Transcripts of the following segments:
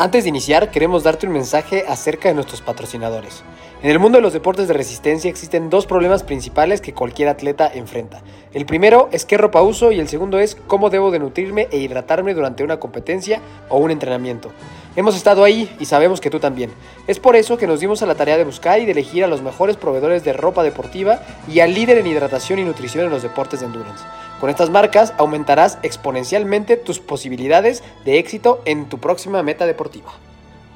Antes de iniciar, queremos darte un mensaje acerca de nuestros patrocinadores. En el mundo de los deportes de resistencia existen dos problemas principales que cualquier atleta enfrenta. El primero es qué ropa uso y el segundo es cómo debo de nutrirme e hidratarme durante una competencia o un entrenamiento. Hemos estado ahí y sabemos que tú también. Es por eso que nos dimos a la tarea de buscar y de elegir a los mejores proveedores de ropa deportiva y al líder en hidratación y nutrición en los deportes de endurance. Con estas marcas aumentarás exponencialmente tus posibilidades de éxito en tu próxima meta deportiva.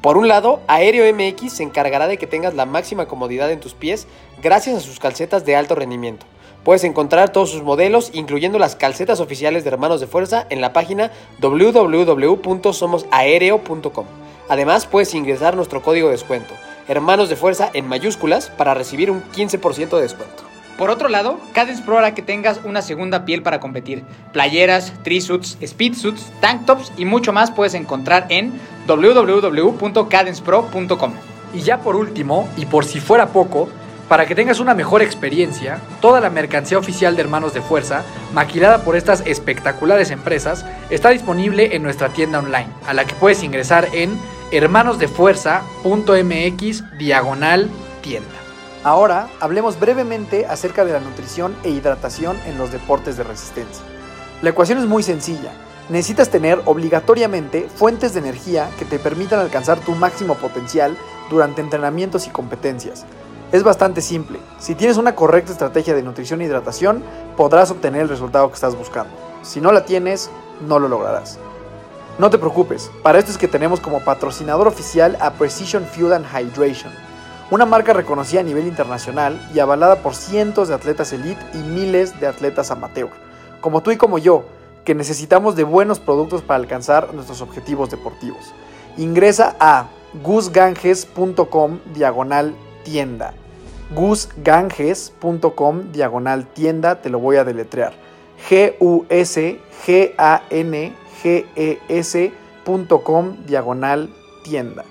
Por un lado, Aéreo MX se encargará de que tengas la máxima comodidad en tus pies gracias a sus calcetas de alto rendimiento. Puedes encontrar todos sus modelos, incluyendo las calcetas oficiales de Hermanos de Fuerza, en la página www.somosaereo.com. Además, puedes ingresar nuestro código de descuento, Hermanos de Fuerza en mayúsculas, para recibir un 15% de descuento. Por otro lado, Cadence Pro hará que tengas una segunda piel para competir. Playeras, trisuits, speedsuits, tank tops y mucho más puedes encontrar en www.cadencepro.com. Y ya por último, y por si fuera poco, para que tengas una mejor experiencia, toda la mercancía oficial de Hermanos de Fuerza, maquilada por estas espectaculares empresas, está disponible en nuestra tienda online, a la que puedes ingresar en hermanosdefuerza.mx diagonal tienda. Ahora hablemos brevemente acerca de la nutrición e hidratación en los deportes de resistencia. La ecuación es muy sencilla. Necesitas tener obligatoriamente fuentes de energía que te permitan alcanzar tu máximo potencial durante entrenamientos y competencias. Es bastante simple. Si tienes una correcta estrategia de nutrición e hidratación, podrás obtener el resultado que estás buscando. Si no la tienes, no lo lograrás. No te preocupes, para esto es que tenemos como patrocinador oficial a Precision Fuel and Hydration, una marca reconocida a nivel internacional y avalada por cientos de atletas elite y miles de atletas amateur, como tú y como yo, que necesitamos de buenos productos para alcanzar nuestros objetivos deportivos. Ingresa a gusganges.com diagonal tienda. gusganges.com diagonal tienda, te lo voy a deletrear. G-U-S-G-A-N-G-E-S.com diagonal tienda.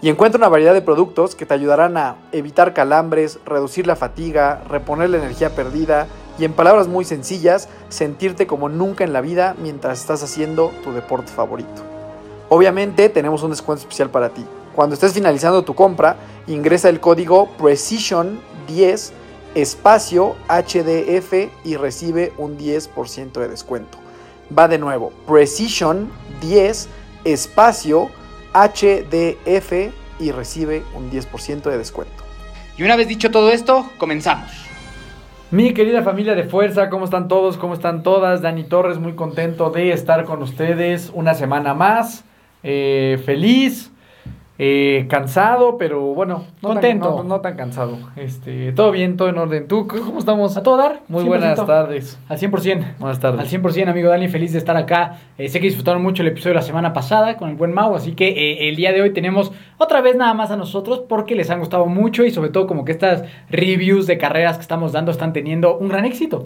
Y encuentra una variedad de productos que te ayudarán a evitar calambres, reducir la fatiga, reponer la energía perdida y en palabras muy sencillas, sentirte como nunca en la vida mientras estás haciendo tu deporte favorito. Obviamente tenemos un descuento especial para ti. Cuando estés finalizando tu compra, ingresa el código Precision10 espacio HDF y recibe un 10% de descuento. Va de nuevo, Precision 10 espacio HDF y recibe un 10% de descuento. Y una vez dicho todo esto, comenzamos. Mi querida familia de fuerza, ¿cómo están todos? ¿Cómo están todas? Dani Torres, muy contento de estar con ustedes una semana más. Eh, feliz, eh, cansado, pero bueno, no Contento. Tan, no, no tan cansado. Este, todo bien, todo en orden. ¿Tú cómo estamos? A todo dar. Muy 100%. buenas tardes. Al 100%. Buenas tardes. Al 100%, amigo Dani, feliz de estar acá. Eh, sé que disfrutaron mucho el episodio de la semana pasada con el buen Mau, así que eh, el día de hoy tenemos otra vez nada más a nosotros porque les han gustado mucho y sobre todo como que estas reviews de carreras que estamos dando están teniendo un gran éxito.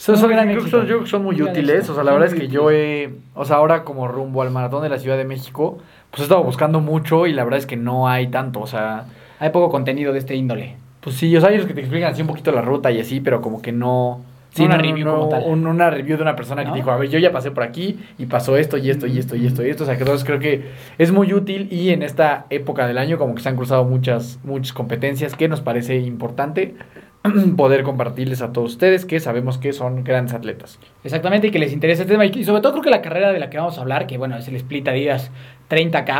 Son, gran éxito. son, yo son muy útiles. O sea, la verdad es que yo he. O sea, ahora como rumbo al maratón de la Ciudad de México, pues he estado buscando mucho y la verdad es que no hay tanto. O sea, Hay poco contenido de este índole. pues sí, o sea, hay los que te explican así un poquito la ruta y así, pero como que no. Sí, una no, review no, como tal. un- una review de una persona ¿No? que dijo, a ver, yo ya pasé por aquí y pasó esto y esto y esto y esto y esto. O sea, que entonces creo que es muy útil y en esta época del año como que se han cruzado muchas, muchas competencias que nos parece importante poder compartirles a todos ustedes que sabemos que son grandes atletas. Exactamente, y que les interese este tema. Y sobre todo creo que la carrera de la que vamos a hablar, que bueno, es el Split Adidas 30K,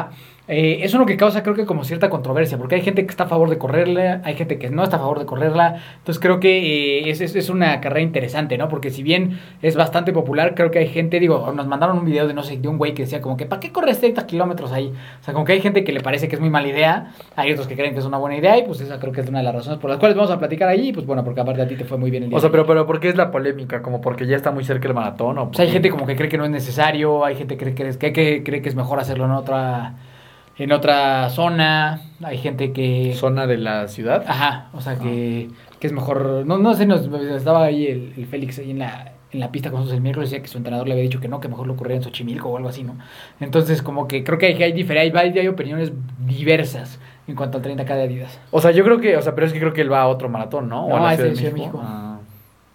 eh, es uno que causa creo que como cierta controversia, porque hay gente que está a favor de correrla, hay gente que no está a favor de correrla. Entonces creo que eh, es, es, es una carrera interesante, ¿no? Porque si bien es bastante popular, creo que hay gente, digo, nos mandaron un video de no sé, de un güey que decía como que, ¿para qué corres 30 kilómetros ahí? O sea, como que hay gente que le parece que es muy mala idea, hay otros que creen que es una buena idea, y pues esa creo que es una de las razones por las cuales vamos a platicar ahí, y pues bueno, porque aparte a ti te fue muy bien el día. O sea, pero, pero ¿por qué es la polémica? ¿Como porque ya está muy cerca el maratón? O, O sea, hay gente como que cree que no es necesario, hay gente que cree que, es- que, que cree que es mejor hacerlo en otra en otra zona, hay gente que zona de la ciudad? ajá, o sea que, que es mejor, no no sé, nos, estaba ahí el, el Félix ahí en la en la pista con nosotros el miércoles decía que su entrenador le había dicho que no, que mejor lo ocurría en Xochimilco o algo así, ¿no? Entonces, como que creo que hay, que hay, hay, hay, opiniones diversas en cuanto al 30K de Adidas. O sea, yo creo que, o sea, pero es que creo que él va a otro maratón, ¿no? No, a la es Ciudad de Ciudad de México. Ah.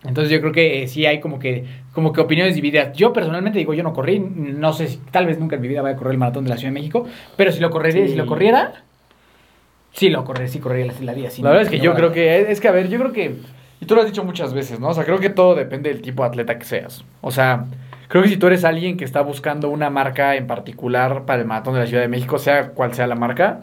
Entonces yo creo que eh, sí hay como que, como que opiniones divididas. Yo personalmente digo, yo no corrí, no sé si tal vez nunca en mi vida vaya a correr el maratón de la Ciudad de México, pero si lo correría, Sí. si lo corriera, sí lo correría, sí correría la, la día. la verdad es que yo creo que, es que a ver, yo creo que, y tú lo has dicho muchas veces, ¿no? O sea, creo que todo depende del tipo de atleta que seas. O sea, creo que si tú eres alguien que está buscando una marca en particular para el maratón de la Ciudad de México, sea cual sea la marca,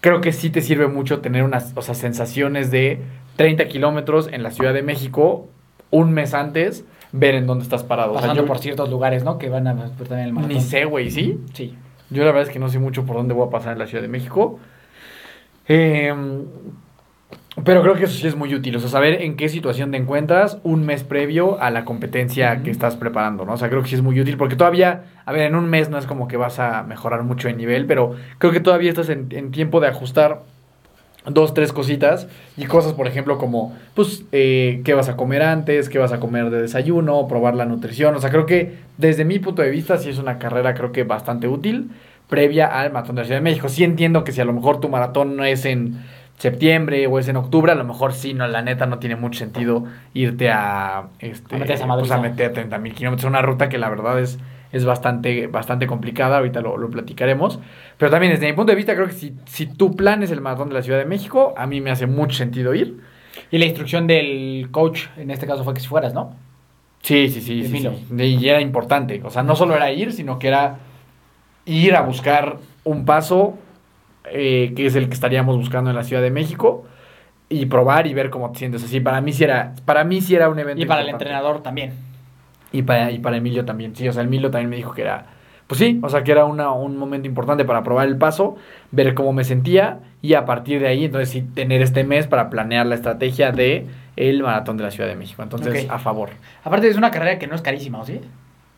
creo que sí te sirve mucho tener unas, o sea, sensaciones de 30 kilómetros en la Ciudad de México un mes antes, ver en dónde estás parado. O sea, pasando yo por ciertos lugares, ¿no? Que van a ver también el maratón. ni sé, güey, ¿sí? Sí. Yo la verdad es que no sé mucho por dónde voy a pasar en la Ciudad de México. Eh, pero creo que eso sí es muy útil. O sea, saber en qué situación te encuentras un mes previo a la competencia que estás preparando, ¿no? O sea, creo que sí es muy útil porque todavía, a ver, en un mes no es como que vas a mejorar mucho de nivel, pero creo que todavía estás en, en tiempo de ajustar dos, tres cositas y cosas, por ejemplo, como, pues, eh, qué vas a comer antes, qué vas a comer de desayuno, probar la nutrición. O sea, creo que desde mi punto de vista sí es una carrera, creo que bastante útil, previa al maratón de la Ciudad de México. Sí entiendo que si a lo mejor tu maratón no es en septiembre o es en octubre, a lo mejor sí, no, la neta no tiene mucho sentido irte a, este, A meter esa pues, madriza. a meter 30 mil kilómetros, una ruta que la verdad es, es bastante, bastante complicada, ahorita lo, lo platicaremos, pero también desde mi punto de vista creo que si, si tu plan es el maratón de la Ciudad de México, a mí me hace mucho sentido ir. Y la instrucción del coach, en este caso fue que si fueras, ¿no? Sí, sí, sí, sí. Y era importante, o sea, no solo era ir, sino que era ir a buscar un paso eh, que es el que estaríamos buscando en la Ciudad de México y probar y ver cómo te sientes así. Para mí sí era, para mí sí era un evento Y para el entrenador también. Y para, y para Emilio también, sí, o sea, Emilio también me dijo que era, pues sí, o sea, que era una, un momento importante para probar el paso, ver cómo me sentía y a partir de ahí, entonces sí, tener este mes para planear la estrategia de el maratón de la Ciudad de México. Entonces, a favor. Aparte es una carrera que no es carísima, ¿o sí?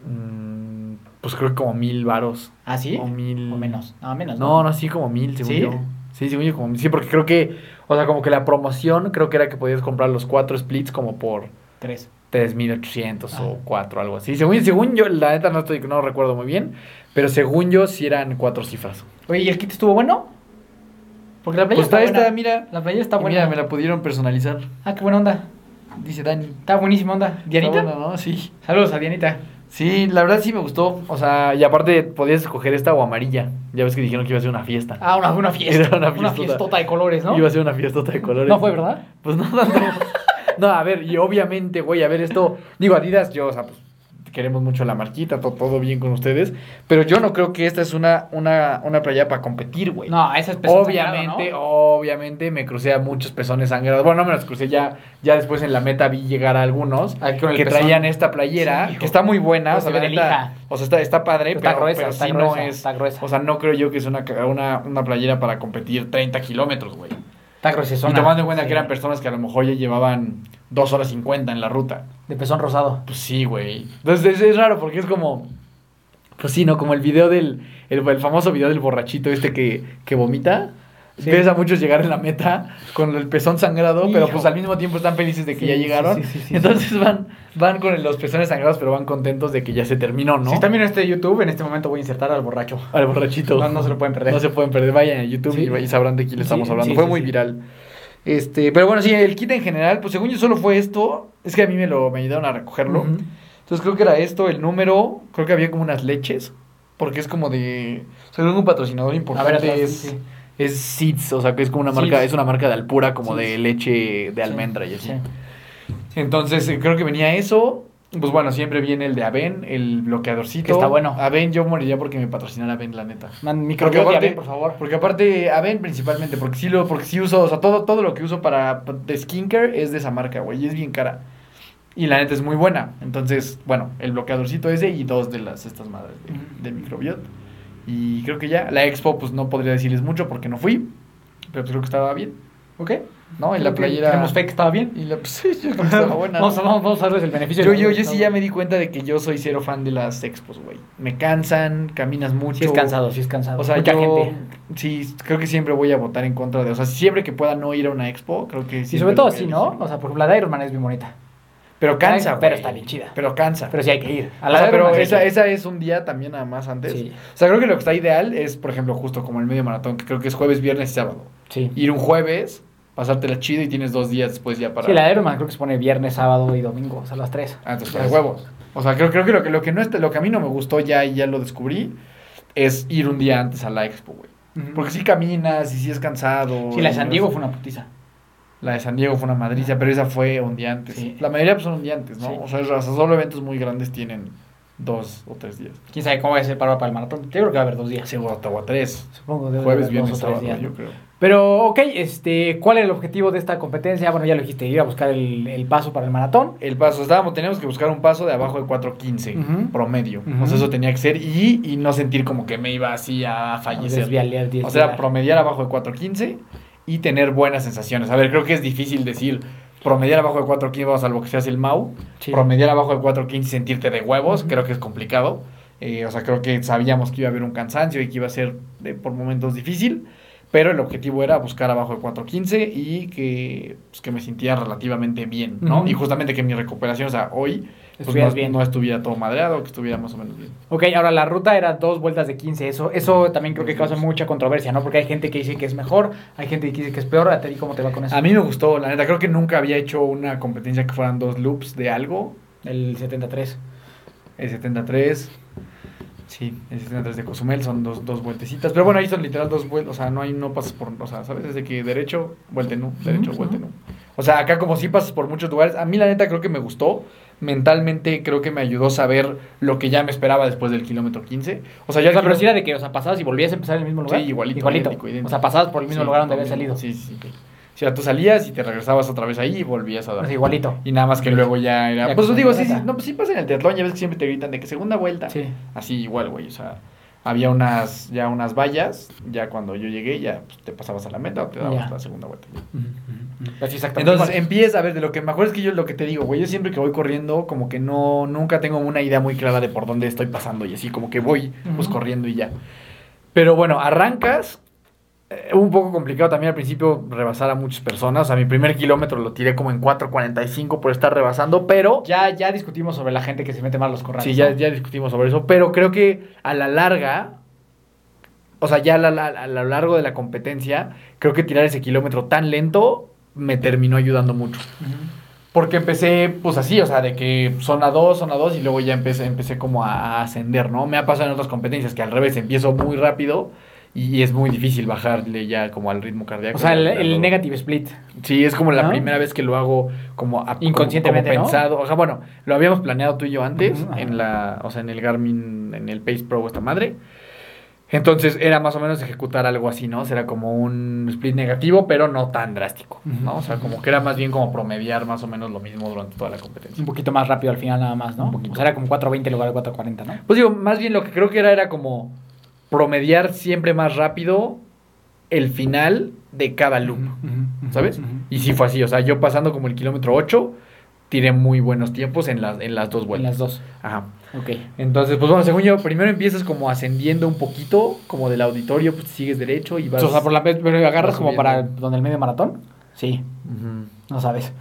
Mm, pues creo que como mil varos. ¿Ah, sí? O mil. O menos. No, menos. No, no, sí, como mil, según ¿Sí? yo. Sí, según yo, como mil. Sí, porque creo que, o sea, como que la promoción, creo que era que podías comprar los cuatro splits como por Tres. 3.800 Ah. o 4, algo así. Según, según yo, la neta no, estoy, no recuerdo muy bien, pero según yo sí eran cuatro cifras. Oye, ¿y el kit estuvo bueno? Porque la playa Pues está, está buena. mira. La playa está buena. Mira, me la pudieron personalizar. Ah, qué buena onda. Dice Dani. Está buenísima onda. ¿Dianita? Buena, ¿no? Sí. Saludos a Dianita. Sí, la verdad sí me gustó. O sea, y aparte podías escoger esta o amarilla. Ya ves que dijeron que iba a ser una fiesta. Ah, una, una fiesta. Era una una, fiestota. fiestota de colores, ¿no? Iba a ser una fiestota de colores. No fue, ¿verdad? Pues no tanto. no, a ver, y obviamente, güey, a ver, esto. Digo, Adidas, yo, o sea, pues queremos mucho la marquita, to- todo, bien con ustedes. Pero yo no creo que esta es una, una, una playa para competir, güey. No, esa es pezón Obviamente, sangrado, obviamente me crucé a muchos pezones sangrados. Bueno, no me los crucé ya, ya después en la meta vi llegar a algunos con el que pezón. traían esta playera, Sí, que está muy buena, Pues o sea, se lija. o sea, está, está padre, Está pero, gruesa, pero está sí gruesa, no es, está gruesa. o sea, no creo yo que es una, una, una playera para competir 30 kilómetros, güey. Y tomando en cuenta Sí. que eran personas que a lo mejor ya llevaban 2 horas 50 en la ruta. De pezón rosado. Pues sí, güey. Entonces es, es raro porque es como. Pues sí, ¿no? Como el video del. El, el famoso video del borrachito este que, que vomita. Sí. Ves a muchos llegar en la meta con el pezón sangrado, pero pues al mismo tiempo están felices de que Sí, ya llegaron. sí, sí, sí, Entonces van, van con los pezones sangrados, pero van contentos de que ya se terminó, ¿no? Si están viendo este YouTube, en este momento voy a insertar al borracho. Al borrachito. No, no se lo pueden perder. No se pueden perder. Vayan a YouTube y, y sabrán de quién le estamos hablando. Fue muy viral. Este, pero bueno, sí, el kit en general, pues según yo solo fue esto. Es que a mí me lo me ayudaron a recogerlo. Entonces creo que era esto, el número, creo que había como unas leches, porque es como de... O sea, un patrocinador A ver, importante atrás, es. Es Seeds, o sea, que es como una marca, Seeds. es una marca de Alpura como Seeds. de leche de Sí, almendra y así. sí. Entonces eh, creo que venía eso. Pues bueno, siempre viene el de Aven, el bloqueadorcito. Que está bueno. Aven, yo moriría porque me patrocinara Aven, la neta. Man, Porque aparte, por favor. Porque aparte, Aven principalmente, porque sí, lo, porque sí uso, o sea, todo, todo lo que uso para de skincare es de esa marca, güey, y es bien cara. Y la neta es muy buena. Entonces, bueno, el bloqueadorcito ese y dos de las estas madres de, de microbiota. Y creo que ya, la expo, pues no podría decirles mucho porque no fui, pero pues creo que estaba bien, ¿Ok? ¿no? En la Creo playera. Tenemos fe que estaba bien. Y la, pues, sí, yo creo que estaba buena. vamos, a, vamos, vamos a darles el beneficio. Yo, de la yo, yo sí ya me di cuenta de que yo soy cero fan de las expos, güey. Me cansan, caminas mucho. Sí es cansado, sí es cansado. O sea, Mucha yo gente. sí, creo que siempre voy a votar en contra de... O sea, siempre que pueda no ir a una expo, creo que sí. Y sobre todo así, ¿no? O sea, por ejemplo, la de Iron Man es bien bonita. Pero cansa, Pero está bien chida. Pero cansa. Pero sí hay que ir. O sea, pero esa, esa es un día también nada más antes. Sí. O sea, creo que lo que está ideal es, por ejemplo, justo como el medio maratón, que creo que es jueves, viernes y sábado. Sí. Ir un jueves, pasártela chido y tienes dos días después ya para... Sí, la de Iron Man creo que se pone viernes, sábado y domingo, o sea, las tres. Ah, entonces Ya de es- huevos. O sea, creo, creo que lo que lo que no está, lo que a mí no me gustó ya y ya lo descubrí es ir un día antes a la expo, güey. Porque sí caminas y sí es cansado. Sí, la de San Diego fue una putiza. La de San Diego fue una madriza, pero esa fue un día antes. Sí. La mayoría pues, son un día antes, ¿no? Sí. O sea, es raza, solo eventos muy grandes tienen dos o tres días. ¿Quién sabe cómo va a ser para, para el maratón? Yo creo que va a haber dos días. Seguro o tres. Supongo que Jueves, viernes, sábado, días. yo creo. Pero, ok, este, ¿cuál es el objetivo de esta competencia? Bueno, ya lo dijiste, ir a buscar el, el paso para el maratón. El paso, estábamos, teníamos que buscar un paso de abajo de 4.15 Ujú. promedio. Ujú. O sea, eso tenía que ser y, y no sentir como que me iba así a fallecer. Desviar, O sea, promediar abajo de 4.15 y tener buenas sensaciones. A ver, creo que es difícil decir promediar abajo de 4.15, salvo que seas el Mau. Sí. Promediar abajo de 4.15 y sentirte de huevos, creo que es complicado. Eh, o sea, creo que sabíamos que iba a haber un cansancio y que iba a ser de- por momentos difícil. Pero el objetivo era buscar abajo de 4.15 y que, pues, que me sintiera relativamente bien, ¿no? Y justamente que mi recuperación, o sea, hoy pues, no, bien. no estuviera todo madreado, que estuviera más o menos bien. Ok, ahora la ruta era dos vueltas de 15. Eso, eso también creo que causa mucha controversia, ¿no? Porque hay gente que dice que es mejor, hay gente que dice que es peor. ¿A ti cómo te va con eso? A mí me gustó, la neta, creo que nunca había hecho una competencia que fueran dos loops de algo. El 73. El 73. Sí, el 73 de Cozumel son dos, dos vueltecitas. Pero bueno, ahí son literal dos vueltas. O sea, no hay, no pasas por. O sea, ¿sabes? Desde que derecho, vuelta en U, derecho, en ujú. U. O sea, acá como sí pasas por muchos lugares. A mí, la neta, creo que me gustó. Mentalmente, creo que me ayudó a saber lo que ya me esperaba después del kilómetro 15. O sea, ya si era de que, o sea, pasabas y volvías a empezar en el mismo lugar. Sí, igualito, Igualito. idéntico, idéntico. O sea, pasabas por el mismo Sí, lugar donde habías salido. Sí, sí, sí. O sea, tú salías y te regresabas otra vez ahí y volvías a dar. Sea, igualito. Y nada más que luego ya era. Ya pues digo, sí, sí, no, pues sí pasa en el teatlón, ya ves que siempre te gritan de que segunda vuelta. Sí. Así igual, güey. O sea, había unas, ya unas vallas, ya cuando yo llegué, ya pues, te pasabas a la meta o te dabas la segunda vuelta. Pues sí, exactamente. Entonces igual. empieza a ver de lo que me acuerdo es que yo lo que te digo, güey, yo siempre que voy corriendo, como que no, nunca tengo una idea muy clara de por dónde estoy pasando y así, como que voy pues corriendo y ya. Pero bueno, arrancas. Eh, un poco complicado también al principio rebasar a muchas personas. O sea, mi primer kilómetro lo tiré como en 4.45 por estar rebasando, pero ya, ya discutimos sobre la gente que se mete mal los corrales. Sí, ya, ¿no? ya discutimos sobre eso, pero creo que a la larga, o sea, ya a, la- a- a lo largo de la competencia, creo que tirar ese kilómetro tan lento me terminó ayudando mucho. Porque empecé, pues así, o sea, de que zona 2, zona 2 y luego ya empecé, empecé como a ascender, ¿no? Me ha pasado en otras competencias que al revés, empiezo muy rápido y es muy difícil bajarle ya como al ritmo cardíaco. O sea, el, negative split. Sí, es como la ¿No? primera vez que lo hago como a- Inconscientemente, como ¿no? pensado. O sea, bueno, lo habíamos planeado tú y yo antes en la, o sea, en el Garmin, en el Pace Pro esta madre. Entonces era más o menos ejecutar algo así, ¿no? Será como un split negativo, pero no tan drástico, ¿no? O sea, como que era más bien como promediar más o menos lo mismo durante toda la competencia. Un poquito más rápido al final nada más, ¿no? Un poquito. O sea, era como 4.20 en lugar de 4.40, ¿no? Pues digo, más bien lo que creo que era era como promediar siempre más rápido el final de cada loop. ¿sabes? Y sí fue así, o sea, yo pasando como el kilómetro 8, tiré muy buenos tiempos en las, en las dos En vueltas. las dos. Ajá. Ok. Entonces, pues bueno, según yo, primero empiezas como ascendiendo un poquito, como del auditorio, pues sigues derecho y vas... O sea, por la vez, pero agarras como para donde el medio maratón. Sí. No sabes.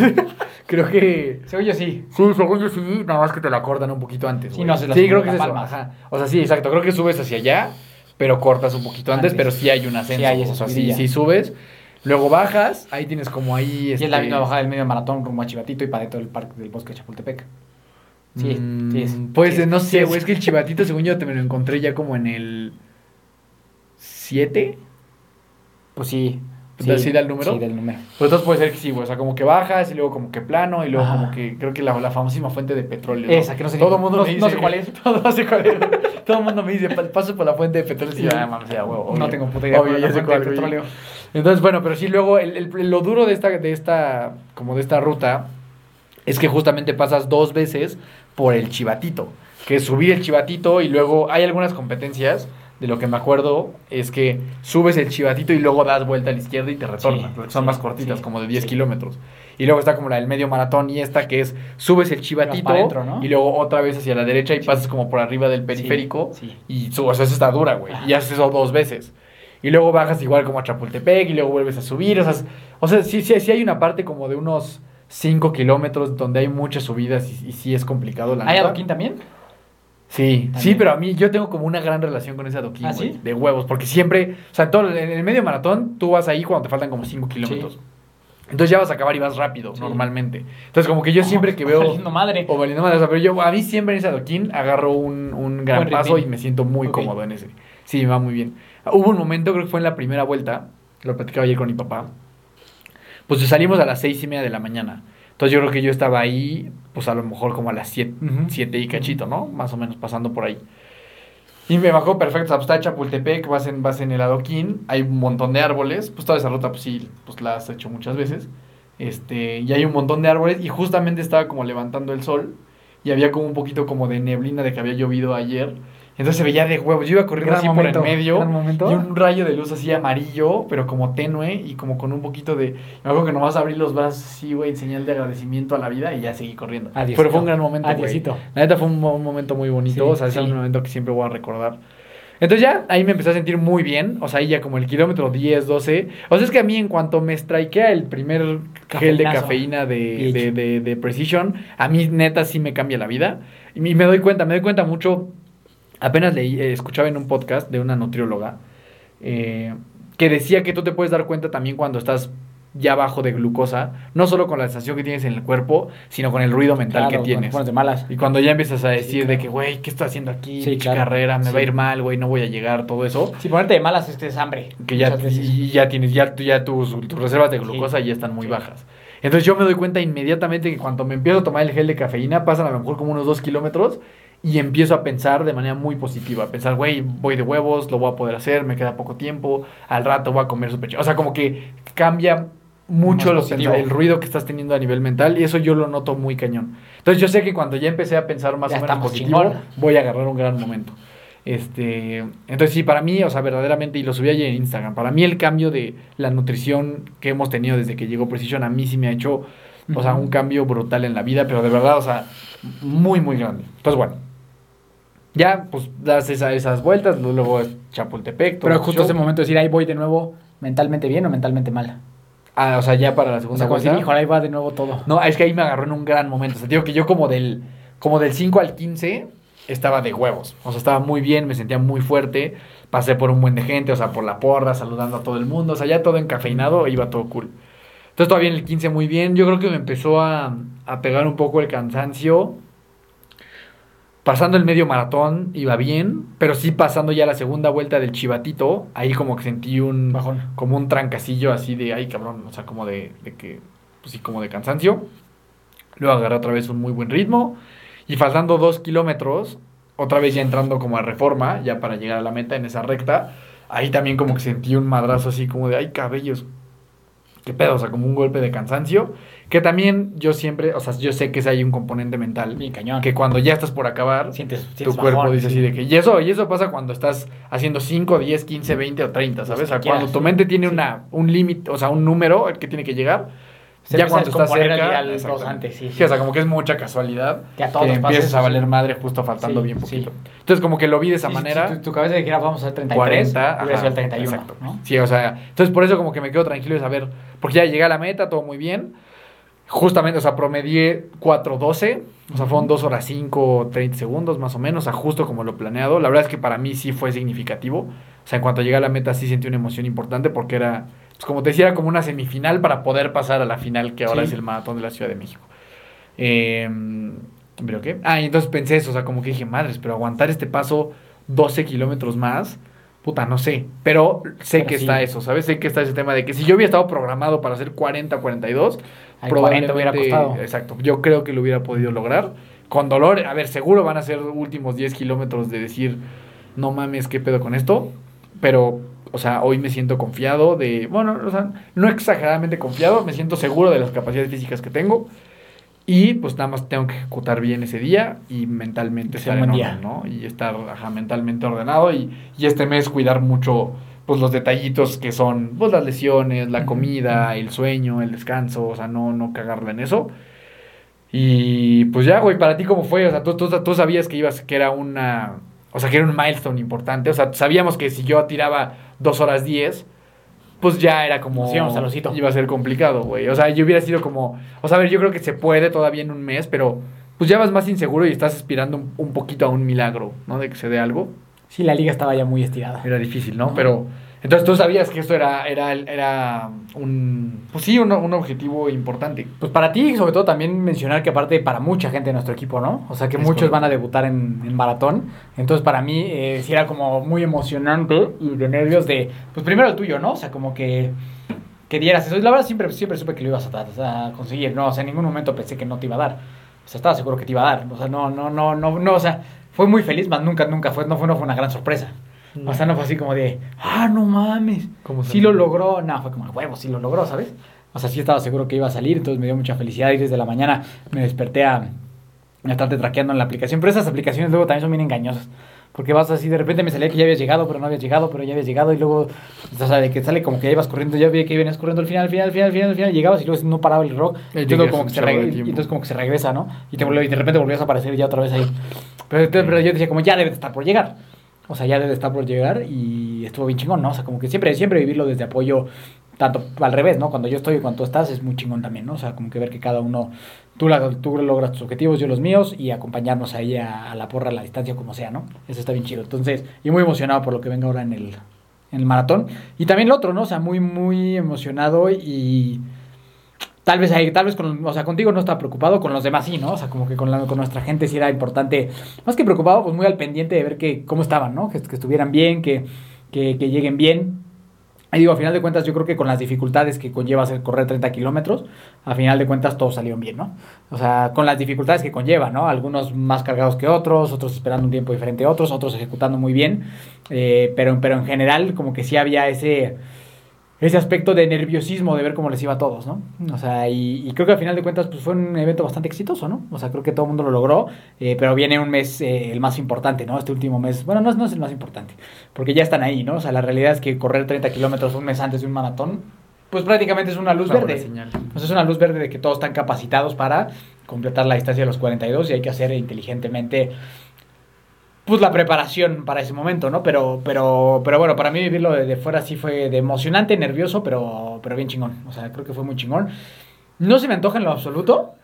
Creo que... Según yo sí. Sí, según yo sí, nada más que te la cortan un poquito antes. Sí, no haces la Sí, creo que es eso. Ajá. O sea, sí, exacto. Creo que subes hacia allá, pero cortas un poquito antes, Antes. pero sí hay un ascenso. Sí hay esa o sea, sí, subes. Luego bajas, ahí tienes como ahí. Y es la este, misma bajada del medio maratón rumbo a Chivatito y para dentro del parque del bosque de Chapultepec. Sí, mm, sí es. Pues sí es, no sí sé, es. güey. Es que el chivatito, según yo, te me lo encontré ya como en el. ¿7? Pues sí. ¿Sí da el número? Sí, del número. Pues entonces puede ser que sí, güey. O sea, como que bajas y luego como que plano y luego como que creo que la, la famosísima fuente de petróleo. ¿no? Esa, que no sé Todo el mundo no- me dice. no sé cuál es. Todo, no sé cuál es. Todo el mundo me dice, "Pa- paso por la fuente de petróleo. Y yo, ah, mames, ya, güey. No tengo puta idea Obvio, ya sé la fuente cuál, de petróleo. Entonces, bueno, pero sí, luego el, el- lo duro de esta, de esta, como de esta ruta, es que justamente pasas dos veces por el chivatito, que es subir el chivatito y luego hay algunas competencias, de lo que me acuerdo, es que subes el chivatito y luego das vuelta a la izquierda y te retornas, Sí, son sí, más cortitas, sí, como de 10 sí. kilómetros. Y luego está como la del medio maratón y esta que es subes el chivatito pa' adentro, ¿no? y luego otra vez hacia la derecha y pasas como por arriba del periférico y subes, o sea, eso está dura, güey. Y haces eso dos veces. Y luego bajas igual como a Chapultepec y luego vuelves a subir. O sea, o sea sí, sí, sí hay una parte como de unos 5 kilómetros donde hay muchas subidas y, y sí es complicado. La ¿Hay adoquín también? Sí, sí, pero a mí yo tengo como una gran relación con ese adoquín, ¿Ah, güey, sí? de huevos. Porque siempre, o sea, todo, en el medio maratón tú vas ahí cuando te faltan como 5 kilómetros. Entonces ya vas a acabar y vas rápido, Sí. normalmente. Entonces como que yo siempre que veo... Valiendo madre. O valiendo madre, o sea, pero yo a mí siempre en ese adoquín agarro un, un gran Buen paso y me siento muy cómodo en ese. Sí, me va muy bien. Hubo un momento, creo que fue en la primera vuelta, lo platicaba ayer con mi papá, pues salimos a las seis y media de la mañana. Entonces yo creo que yo estaba ahí, pues a lo mejor como a las siete, Ujú. siete y cachito, ¿no? Más o menos pasando por ahí. Y me bajó perfecto, o sea, pues está Chapultepec, vas en, vas en el adoquín, hay un montón de árboles, pues toda esa ruta pues sí, pues la has hecho muchas veces. Este, y hay un montón de árboles y justamente estaba como levantando el sol y había como un poquito como de neblina de que había llovido ayer. Entonces se veía de huevos. Yo iba corriendo Gran así momento, por el medio y un rayo de luz así amarillo, pero como tenue y como con un poquito de... Me acuerdo que nomás abrí los brazos así, güey, en señal de agradecimiento a la vida y ya seguí corriendo. Adiosito. Pero fue un gran momento. La neta fue un, mo- un momento muy bonito, Sí, o sea, es sí. un momento que siempre voy a recordar. Entonces ya ahí me empecé a sentir muy bien, o sea, ahí ya como el kilómetro 10, 12. O sea, es que a mí en cuanto me strikea el primer gel de cafeína de, de, de, de Precision, a mí neta sí me cambia la vida. Y me doy cuenta, me doy cuenta mucho, apenas leí, eh, escuchaba en un podcast de una nutrióloga eh, que decía que tú te puedes dar cuenta también cuando estás ya bajo de glucosa, no solo con la sensación que tienes en el cuerpo, sino con el ruido mental Claro, que cuando tienes. te pones de malas. Y cuando ya empiezas a decir de claro. que, güey, ¿qué estoy haciendo aquí? Sí, claro. carrera, me va a ir mal, güey, no voy a llegar, todo eso. Si ponerte de malas es que es hambre. Que ya, y ya tienes, ya, ya tus, tus reservas de glucosa ya están muy bajas. Entonces yo me doy cuenta inmediatamente que cuando me empiezo a tomar el gel de cafeína, pasan a lo mejor como unos dos kilómetros y empiezo a pensar de manera muy positiva. A pensar, güey, voy de huevos, lo voy a poder hacer, me queda poco tiempo, al rato voy a comer súper chido. O sea, como que cambia mucho los el ruido que estás teniendo a nivel mental y eso yo lo noto muy cañón. Entonces yo sé que cuando ya empecé a pensar más Ya o menos positivo, chingón. voy a agarrar un gran momento. Este, entonces sí, para mí, o sea, verdaderamente, y lo subí ayer en Instagram, para mí el cambio de la nutrición que hemos tenido desde que llegó Precision, a mí sí me ha hecho, o sea, un cambio brutal en la vida, pero de verdad, o sea, muy, muy grande. Entonces, bueno, ya, pues, das esa- esas vueltas, luego es Chapultepec. todo Pero justo show. ese momento de decir, ahí voy de nuevo, mentalmente bien o mentalmente mal. Ah, o sea, ya para la O segunda sea, como vuelta. decir, híjole, ahí va de nuevo todo. No, es que ahí me agarró en un gran momento. O sea, digo que yo como del, como del 5 al 15 estaba de huevos. O sea, estaba muy bien, me sentía muy fuerte. Pasé por un buen de gente, o sea, por la porra, saludando a todo el mundo. O sea, ya todo encafeinado, iba todo cool. Entonces todavía en el 15 muy bien. Yo creo que me empezó a, a pegar un poco el cansancio. Pasando el medio maratón iba bien, pero sí pasando ya la segunda vuelta del chivatito, ahí como que sentí un Bajón. como un trancacillo así de ay cabrón, o sea, como de, de que, pues sí, como de cansancio. Luego agarré otra vez un muy buen ritmo. Y faltando dos kilómetros, otra vez ya entrando como a reforma, ya para llegar a la meta en esa recta, ahí también como que sentí un madrazo así como de ay cabellos. ¿Qué pedo? O sea, como un golpe de cansancio. Que también yo siempre, o sea, yo sé que ese hay un componente mental. Bien cañón. Que cuando ya estás por acabar, sientes, tu sientes cuerpo bajón, dice sí. así de que... Y eso, y eso pasa cuando estás haciendo 5, 10, 15, 20 o 30, ¿sabes? O sea, cuando quieras. tu mente tiene una, un límite, o sea, un número al que tiene que llegar, Se ya cuando estás cerca... al- al antes, sí, Sí, o sea, como que es mucha casualidad Que a todos que empiezas a valer sí. madre justo faltando Sí, bien sí. poquito. Entonces, como que lo vi de esa Sí, manera... Si tu, tu cabeza dijera, vamos a hacer 33, 40, hubiera sido ajá, el 31, exacto. ¿no? Sí, o sea, entonces por eso como que me quedo tranquilo de saber, porque ya llegué a la meta, todo muy bien. Justamente, o sea, promedié 4.12, o sea, fueron 2 horas 5, 30 segundos más o menos, o sea, justo como lo planeado. La verdad es que para mí sí fue significativo. O sea, en cuanto llegué a la meta sí sentí una emoción importante porque era pues como te decía, era como una semifinal para poder pasar a la final que ahora Sí. es el maratón de la Ciudad de México. Eh, ¿Pero qué? Ah, y entonces pensé eso, o sea, como que dije, madres, pero aguantar este paso 12 kilómetros más, puta, no sé. Pero sé Pero que sí. está eso, ¿sabes? Sé que está ese tema de que si yo hubiera estado programado para hacer 40, 42, Al 40 hubiera costado. Exacto, yo creo que lo hubiera podido lograr. Con dolor, a ver, seguro van a ser últimos 10 kilómetros de decir, no mames, ¿qué pedo con esto? Pero, o sea, hoy me siento confiado de, bueno, o sea, no exageradamente confiado, me siento seguro de las capacidades físicas que tengo. Y pues nada más tengo que ejecutar bien ese día y mentalmente estar en orden, ¿no? Y estar ajá, mentalmente ordenado. Y, y este mes cuidar mucho pues los detallitos que son pues las lesiones, la comida, el sueño, el descanso, o sea, no, no cagarla en eso. Y pues ya, güey, para ti cómo fue, o sea, tú, tú, tú sabías que ibas, que era una, o sea, que era un milestone importante, o sea, sabíamos que si yo tiraba dos horas 10, pues ya era como... Íbamos al osito. Iba a ser complicado, güey. O sea, yo hubiera sido como... O sea, a ver, yo creo que se puede todavía en un mes, pero pues ya vas más inseguro y estás aspirando un, un poquito a un milagro, ¿no? De que se dé algo. Sí, la liga estaba ya muy estirada. Era difícil, ¿no? Pero... Entonces tú sabías que esto era, era, era un... Pues sí, un, un objetivo importante. Pues para ti, sobre todo, también mencionar que aparte para mucha gente de nuestro equipo, ¿no? O sea, que Es muchos correcto. van a debutar en, en maratón. Entonces, para mí, eh, sí era como muy emocionante y de nervios de, pues primero el tuyo, ¿no? O sea, como que, que dieras eso. Y la verdad, siempre, siempre supe que lo ibas a, a conseguir, ¿no? O sea, en ningún momento pensé que no te iba a dar. O sea, estaba seguro que te iba a dar. O sea, no, no, no, no, no, o sea, fue muy feliz, más nunca, nunca fue, no fue, no fue una gran sorpresa. O sea, no fue así como de, ah, no mames. ¿Cómo sí lo logró. No, fue como, huevo, sí lo logró, ¿sabes? O sea, sí estaba seguro que iba a salir, entonces me dio mucha felicidad y desde la mañana me desperté a, a estarte traqueando en la aplicación. Pero esas aplicaciones luego también son bien engañosas. Porque vas así, de repente me salía que ya habías llegado, pero no habías llegado, pero ya habías llegado. Y luego, o sea, de que sale como que ya ibas corriendo, ya vi que venías corriendo al final, al final, al final, al final, al final, llegabas y luego no paraba el rock. Y luego como que se y entonces como que se regresa, ¿no? Y, te volvió- y de repente volvías a aparecer ya otra vez ahí. Pero, entonces- pero yo decía, como ya debe de estar por llegar. O sea, ya debe de estar por llegar y estuvo bien chingón, ¿no? O sea, como que siempre, siempre vivirlo desde apoyo, tanto al revés, ¿no? Cuando yo estoy y cuando tú estás es muy chingón también, ¿no? O sea, como que ver que cada uno, tú, la, tú logras tus objetivos, yo los míos y acompañarnos ahí a, a la porra, a la distancia, como sea, ¿no? Eso está bien chido. Entonces, y muy emocionado por lo que venga ahora en el, en el maratón. Y también lo otro, ¿no? O sea, muy, muy emocionado y... Tal vez ahí, tal vez con, o sea, contigo no estaba preocupado, con los demás sí, ¿no? O sea, como que con, la- con nuestra gente sí era importante, más que preocupado, pues muy al pendiente de ver que, cómo estaban, ¿no? Que, que estuvieran bien, que, que, lleguen bien. Y digo, a final de cuentas, yo creo que con las dificultades que conlleva hacer correr 30 kilómetros, a final de cuentas todos salieron bien, ¿no? O sea, con las dificultades que conlleva, ¿no? Algunos más cargados que otros, otros esperando un tiempo diferente a otros, otros ejecutando muy bien, eh, pero, pero en general como que sí había ese ese aspecto de nerviosismo de ver cómo les iba a todos, ¿no? O sea, y, y creo que al final de cuentas pues fue un evento bastante exitoso, ¿no? O sea, creo que todo el mundo lo logró, eh, pero viene un mes, eh, el más importante, ¿no? Este último mes, bueno, no, es- no es el más importante, porque ya están ahí, ¿no? O sea, la realidad es que correr 30 kilómetros un mes antes de un maratón, pues prácticamente es una luz verde. señal. O sea, es una luz verde de que todos están capacitados para completar la distancia de los 42 y hay que hacer inteligentemente pues la preparación para ese momento, ¿no? Pero, pero, pero bueno, para mí vivirlo desde fuera sí fue de emocionante, nervioso, pero, pero bien chingón. O sea, creo que fue muy chingón. No se me antoja en lo absoluto.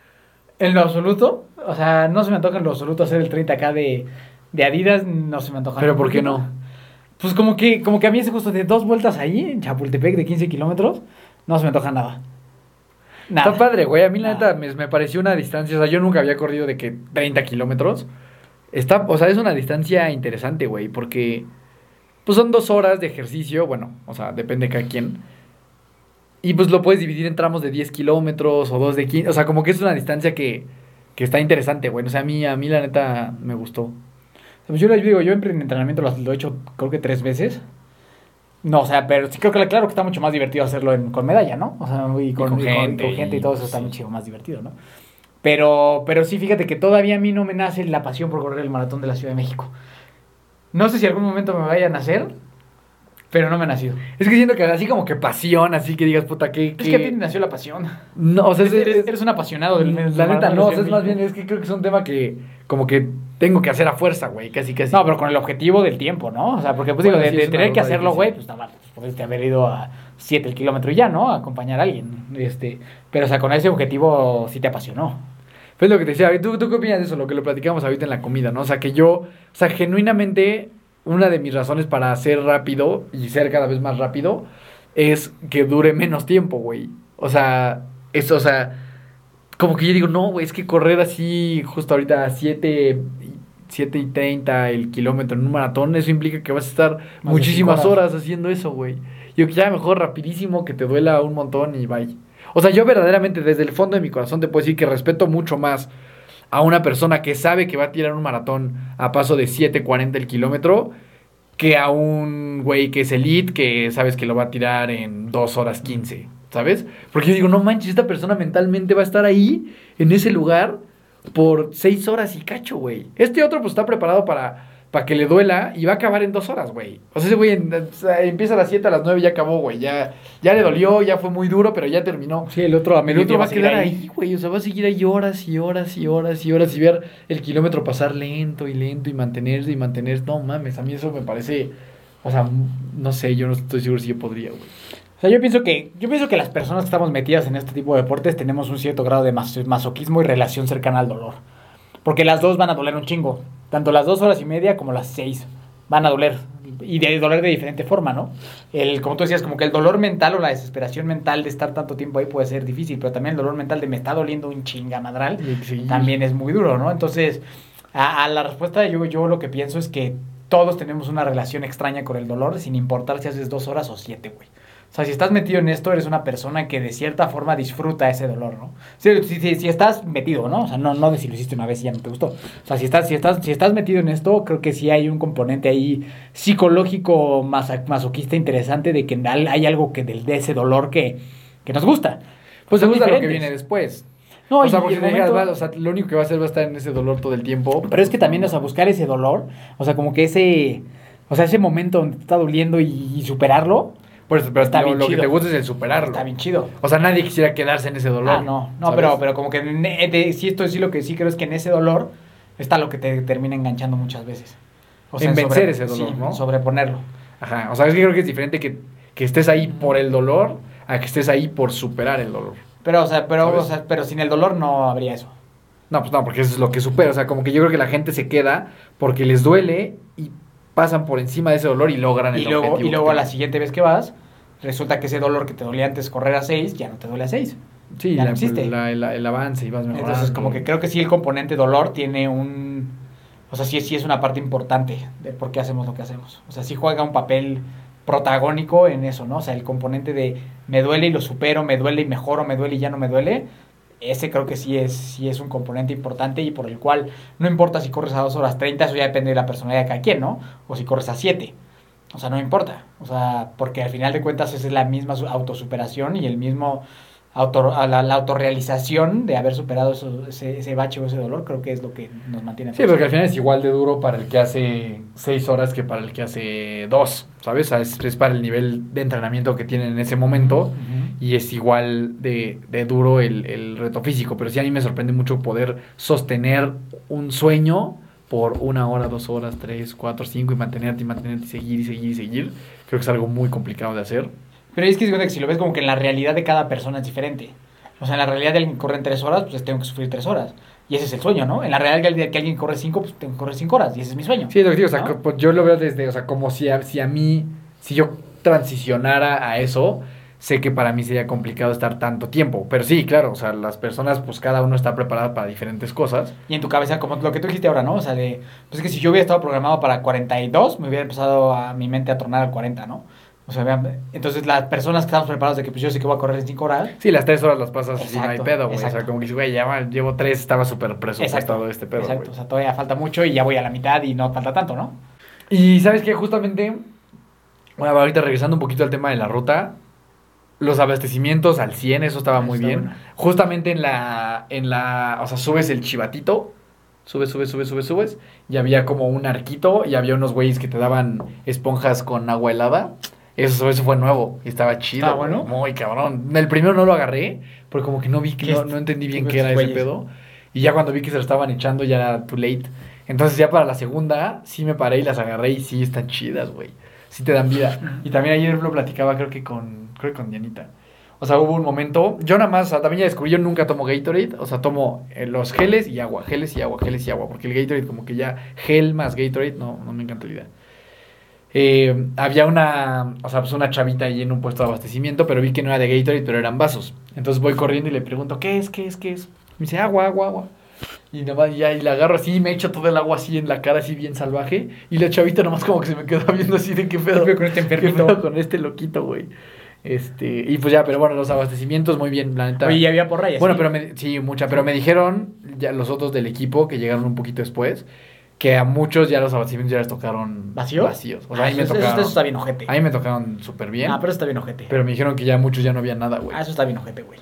En lo absoluto. O sea, no se me antoja en lo absoluto hacer el 30k de, de Adidas. No se me antoja. Pero ¿por qué no? Pues como que, como que a mí ese gusto de dos vueltas ahí, en Chapultepec, de 15 kilómetros, no se me antoja nada. Nada. Está padre, güey. A mí la neta me, me pareció una distancia. O sea, yo nunca había corrido de que 30 kilómetros. Está, o sea, es una distancia interesante, güey, porque pues son dos horas de ejercicio. Bueno, o sea, depende de cada quien. Y pues lo puedes dividir en tramos de 10 kilómetros o dos de 15. O sea, como que es una distancia que, que está interesante, güey. O sea, a mí, a mí la neta me gustó. Pues yo les digo, yo en entrenamiento lo, he hecho creo que tres veces. No, o sea, pero sí creo que claro que está mucho más divertido hacerlo en- con medalla, ¿no? O sea, y con, con y con- gente, con gente y todo eso está mucho más divertido, ¿no? Pero, pero sí, fíjate que todavía a mí no me nace la pasión por correr el maratón de la Ciudad de México. No sé si algún momento me vaya a nacer, pero no me ha nacido. Es que siento que así como que pasión, así que digas, puta, que... Es que a ti te nació la pasión. No, o sea, es- eres, es- eres un apasionado del del La neta, no, o sea, es más bien, es que creo que es un tema que como que tengo que hacer a fuerza, güey, casi casi. No, pero con el objetivo del tiempo, ¿no? O sea, porque pues Bueno, digo, de, sí, tener que hacerlo, güey, pues estaba, pues, pudiste haber ido a 7 el kilómetro y ya, ¿no? Acompañar a alguien. Este, pero o sea, con ese objetivo sí te apasionó. Pues lo que te decía, ¿tú, ¿tú qué opinas de eso? Lo que lo platicamos ahorita en la comida, ¿no? O sea, que yo, o sea, genuinamente, una de mis razones para ser rápido y ser cada vez más rápido es que dure menos tiempo, güey. O sea, eso, o sea, como que yo digo, no, güey, es que correr así justo ahorita a 7, 7 y 30 el kilómetro en un maratón, eso implica que vas a estar muchísimas horas. horas haciendo eso, güey. Yo que ya mejor rapidísimo, que te duela un montón y bye. O sea, yo verdaderamente desde el fondo de mi corazón te puedo decir que respeto mucho más a una persona que sabe que va a tirar un maratón a paso de 7.40 el kilómetro que a un güey que es elite que sabes que lo va a tirar en 2 horas 15, ¿sabes? Porque yo digo, no manches, esta persona mentalmente va a estar ahí, en ese lugar, por 6 horas y cacho, güey. Este otro pues está preparado para, para que le duela y va a acabar en 2 horas, güey. O sea, ese güey en- empieza a las 7, a las 9 y ya acabó, güey. Ya, ya le dolió, ya fue muy duro, pero ya terminó. Sí, el otro a El medio otro día va a quedar ahí, güey. O sea, va a seguir ahí horas y horas y horas y horas y ver el kilómetro pasar lento y lento y mantenerse y mantenerse. No mames, a mí eso me parece. O sea, no sé, yo no estoy seguro si yo podría, güey. O sea, yo pienso que yo pienso que las personas que estamos metidas en este tipo de deportes tenemos un cierto grado de mas- masoquismo y relación cercana al dolor. Porque las dos van a doler un chingo. Tanto las dos horas y media como las seis van a doler. Y de doler de diferente forma, ¿no? El, como tú decías, como que el dolor mental o la desesperación mental de estar tanto tiempo ahí puede ser difícil, pero también el dolor mental de me está doliendo un chingamadral seguir. también es muy duro, ¿no? Entonces, a, a la respuesta yo, yo lo que pienso es que todos tenemos una relación extraña con el dolor, sin importar si haces dos horas o siete, güey. O sea, si estás metido en esto, eres una persona que de cierta forma disfruta ese dolor, ¿no? Si, si, si- estás metido, ¿no? O sea, no, no de si lo hiciste una vez y ya no te gustó. O sea, si estás, si estás, si estás metido en esto, creo que sí hay un componente ahí psicológico masoquista interesante de que hay algo que del, de ese dolor que, que nos gusta. Pues Son gusta lo que viene después. No, o sea, porque momento- o sea, lo único que va a hacer va a estar en ese dolor todo el tiempo. Pero es que también, o sea, buscar ese dolor, o sea, como que ese, o sea, ese momento donde te está doliendo y, y superarlo, Por eso, pero Está lo, bien lo que chido. te gusta es el superarlo. está bien chido. O sea, nadie quisiera quedarse en ese dolor. Ah, no, no, ¿sabes? pero, pero como que de- sí, esto sí lo que sí creo es que en ese dolor está lo que te termina enganchando muchas veces. En vencer ese dolor, sí, ¿no? Sobreponerlo. Ajá, o sea, es que creo que es diferente que, que estés ahí por el dolor a que estés ahí por superar el dolor. Pero, o sea, pero, o sea, pero sin el dolor no habría eso. No, pues no, porque eso es lo que supera. O sea, como que yo creo que la gente se queda porque les duele y pasan por encima de ese dolor y logran el Y luego, objetivo y luego a la siguiente vez que vas, resulta que ese dolor que te dolía antes correr a 6, ya no te duele a 6. Sí, ya no existe. la- la- el avance y vas mejorando. Entonces, como que creo que sí el componente dolor tiene un... O sea, sí, sí es una parte importante de por qué hacemos lo que hacemos. O sea, sí juega un papel protagónico en eso, ¿no? O sea, el componente de me duele y lo supero, me duele y mejoro, me duele y ya no me duele. Ese creo que sí es, sí es un componente importante y por el cual no importa si corres a 2 horas 30, eso ya depende de la personalidad de cada quien, ¿no? O si corres a 7. O sea, no importa. O sea, porque al final de cuentas esa es la misma su- autosuperación y el mismo auto, a la, la autorrealización de haber superado eso- ese, ese bache o ese dolor, creo que es lo que nos mantiene. Sí, porque al final es igual de duro para el que hace seis horas que para el que hace dos, ¿sabes? Es, es para el nivel de entrenamiento que tienen en ese momento y es igual de, de duro el, el reto físico. Pero sí a mí me sorprende mucho poder sostener un sueño por una hora, dos horas, tres, cuatro, cinco y mantenerte y mantenerte y seguir y seguir y seguir. Creo que es algo muy complicado de hacer. Pero es que es que si lo ves como que en la realidad de cada persona es diferente. O sea, en la realidad de alguien que corre en tres horas, pues tengo que sufrir tres horas. Y ese es el sueño, ¿no? En la realidad de que alguien corre cinco, pues tengo que correr cinco horas. Y ese es mi sueño. Sí, lo que digo, o sea, ¿No? pues yo lo veo desde, o sea, como si a, si a mí, si yo transicionara a eso, sé que para mí sería complicado estar tanto tiempo. Pero sí, claro, o sea, las personas, pues cada uno está preparado para diferentes cosas. Y en tu cabeza, como lo que tú dijiste ahora, ¿no? O sea, de, pues es que si yo hubiera estado programado para 42, me hubiera empezado a mi mente a tornar al 40, ¿no? O sea, vean, entonces las personas que estamos preparados de que pues yo sé que voy a correr en 5 horas, Sí, las tres horas las pasas así, no hay Exacto, pedo, güey. O sea, exacto. como que güey, ya llevo tres, estaba súper presupuestado este pedo, exacto, o sea, todavía falta mucho y ya voy a la mitad y no falta tanto, ¿no? Y sabes que justamente, bueno, ahorita regresando un poquito al tema de la ruta, los abastecimientos al 100, eso estaba Ah, muy está bien. bueno. Justamente en la, en la, o sea, subes el chivatito, subes, subes, subes, subes, subes, y había como un arquito y había unos güeyes que te daban esponjas con agua helada. Eso, eso fue nuevo y estaba chido. ¿Estaba güey, bueno? Muy cabrón. El primero no lo agarré, porque como que no vi, que ¿Qué no, entendí bien qué era ese pedo. Y ya cuando vi que se lo estaban echando ya era too late. Entonces ya para la segunda sí me paré y las agarré y sí están chidas, güey. Sí te dan vida. Y también ayer lo platicaba creo que con creo que con Dianita. O sea, hubo un momento, yo nada más, o sea, también ya descubrí, yo nunca tomo Gatorade, o sea, tomo eh, los geles y agua, geles y agua, geles y agua, porque el Gatorade como que ya gel más Gatorade, no, no me encanta la idea. Eh, había una, o sea, pues una chavita ahí en un puesto de abastecimiento, pero vi que no era de Gatorade, pero eran vasos. Entonces voy corriendo y le pregunto, ¿qué es? ¿Qué es? ¿Qué es? Me dice, agua, agua, agua. Y nomás ya, y la agarro así y me echo todo el agua así en la cara, así bien salvaje. Y la chavita nomás como que se me quedó viendo así de qué pedo. ¿Qué pedo con este ¿Qué enfermito? pedo con este loquito, güey. Este, y pues ya, pero bueno, los abastecimientos muy bien, la neta. Oye, ya había porra y así. Bueno, pero me- sí, mucha, pero me dijeron ya los otros del equipo que llegaron un poquito después que a muchos ya los abastecimientos ya les tocaron ¿Vacío? vacíos. O sea, Ah, a mí me eso, tocaron. eso está bien ojete. A mí me tocaron súper bien. Ah, pero eso está bien ojete. pero me dijeron que ya muchos ya no había nada, güey. Ah, eso está bien ojete, güey.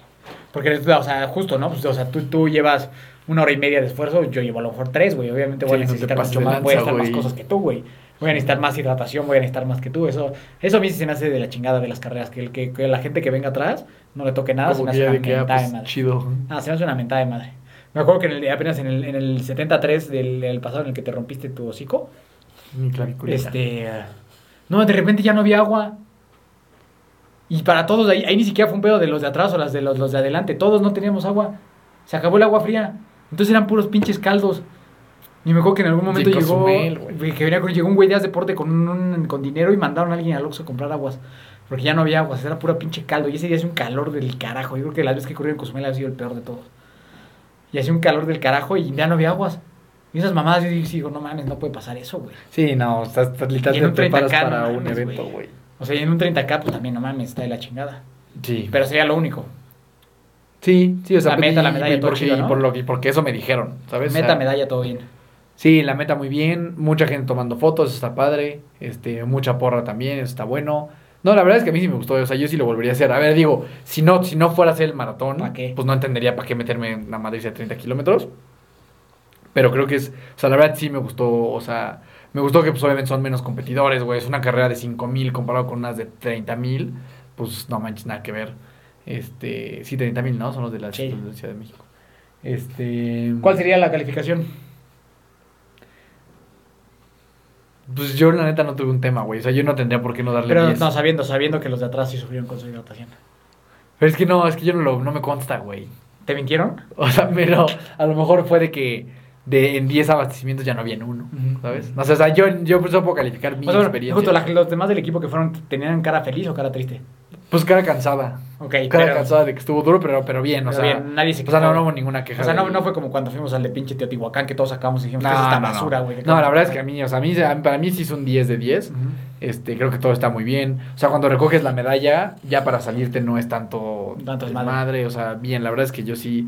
Porque, o sea, justo, ¿no? Pues, o sea, tú, tú llevas una hora y media de esfuerzo, yo llevo a lo mejor tres, güey. Obviamente voy Sí, a necesitar mucho más, voy a lanza, necesitar más cosas que tú, güey. Voy a necesitar más hidratación, voy a necesitar más que tú. Eso, eso a mí se me hace de la chingada de las carreras. Que, el, que, que la gente que venga atrás no le toque nada, Como se me hace ya una ah, mentada de pues, madre. chido. Ah, se me hace una mentada de madre. Me acuerdo que en el- apenas en el, en el 73 del, del pasado en el que te rompiste tu hocico, Mi claviculita. este. No, de repente ya no había agua. Y para todos, ahí, ahí ni siquiera fue un pedo de los de atrás o las de los, los de adelante. Todos no teníamos agua. Se acabó el agua fría. Entonces eran puros pinches caldos. Y me acuerdo que en algún momento Llegó llegó. Cozumel, güey. que venía con- llegó un güey de deporte con, un- con dinero y mandaron a alguien al Oxxo a comprar aguas. Porque ya no había aguas, era pura pinche caldo. Y ese día hacía un calor del carajo. Yo creo que las veces que corrí en Cozumel ha sido el peor de todos. Y hacía un calor del carajo y ya no había aguas. Y esas mamadas yo digo, no mames, no puede pasar eso, güey. Sí, no, estás, estás Y en literalmente preparas 30K, para no un evento, güey. O sea, y en un 30k, pues también, no mames, está de la chingada. Sí. Pero sería lo único. sí, sí, o sea, La meta, y- la medalla, y todo porque, chido, y ¿no? por lo que, porque eso me dijeron, ¿sabes? O Meta, sea, medalla, todo bien. Sí, la meta muy bien, mucha gente tomando fotos, eso está padre, este, mucha porra también, eso está bueno. No, la verdad es que a mí sí me gustó, o sea, yo sí lo volvería a hacer. A ver, digo, si no, si no fuera a hacer el maratón, pues no entendería para qué meterme en una Madrid de 30 kilómetros. Pero creo que es, o sea, la verdad sí me gustó, o sea, me gustó que pues obviamente son menos competidores, güey, es una carrera de 5 mil comparado con unas de 30 mil, pues no manches, nada que ver. Este, sí, 30 mil, ¿no? Son los de la, Sí. Ciudad de México. Este... ¿Cuál sería la calificación? Pues yo la neta no tuve un tema, güey. O sea, yo no tendría por qué no darle Pero 10. no, sabiendo, sabiendo que los de atrás sí sufrieron con su hidratación. Pero es que no, es que yo no, lo, no me consta, güey. ¿Te mintieron? O sea, pero a lo mejor fue de que de, en 10 abastecimientos ya no había en uno. ¿sabes? O sea, o sea, yo, yo por eso puedo calificar mi O sea, bueno, experiencia. justo, la- los demás del equipo que fueron, ¿tenían cara feliz o cara triste? Pues cara cansada. Ok, Cara pero, cansada de que estuvo duro, pero, pero bien, o pero sea. bien, nadie se o sea, no, quejó. no hubo ninguna queja. O sea, no, fue como cuando fuimos al de pinche Teotihuacán que todos sacamos y dijimos No, que es esta no, basura, güey. No, la verdad es que a mí, o sea, a mí, para mí sí es un 10 de 10. Ujú. Este, creo que todo está muy bien. O sea, cuando recoges la medalla, ya para salirte no es tanto, Tanto madre. desmadre. O sea, bien, la verdad es que yo sí,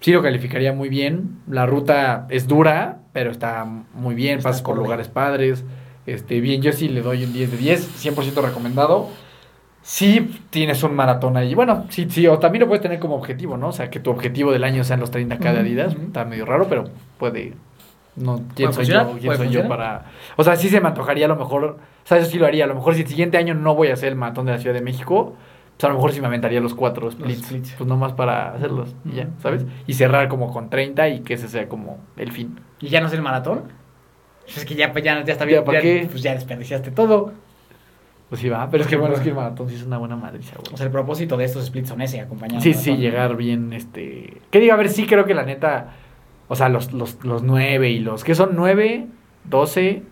sí lo calificaría muy bien. La ruta es dura, pero está muy bien. Pasas por lugares padres. Este, bien, yo sí le doy un 10 de 10, 100% recomendado. Sí tienes un maratón ahí. Bueno, sí, sí, o también lo puedes tener como objetivo, ¿no? O sea, que tu objetivo del año sean los 30K de Ujú, Adidas. Está medio raro, pero puede... No, ¿quién ¿Puede soy funcionar? yo? ¿Quién ¿Puede soy yo para...? O sea, sí se me antojaría a lo mejor... O sea, eso sí lo haría. A lo mejor si el siguiente año no voy a hacer el maratón de la Ciudad de México, pues a lo mejor sí me aventaría los cuatro splits. splits. Pues nomás para hacerlos y ya, ¿sabes? Y cerrar como con 30 y que ese sea como el fin. ¿Y ya no es el maratón? Pues es que ya, pues, ya, ya está Ya, bien. ¿para ya- qué? Pues ya desperdiciaste todo. Pues sí va, pero es que bueno, es que el maratón sí es una buena madriza, güey. O sea, el propósito de estos splits son ese, acompañado. Sí, sí, llegar bien, este... ¿Qué digo? A ver, sí creo que la neta... O sea, los, los, los 9 y los... ¿Qué son? 9, 12...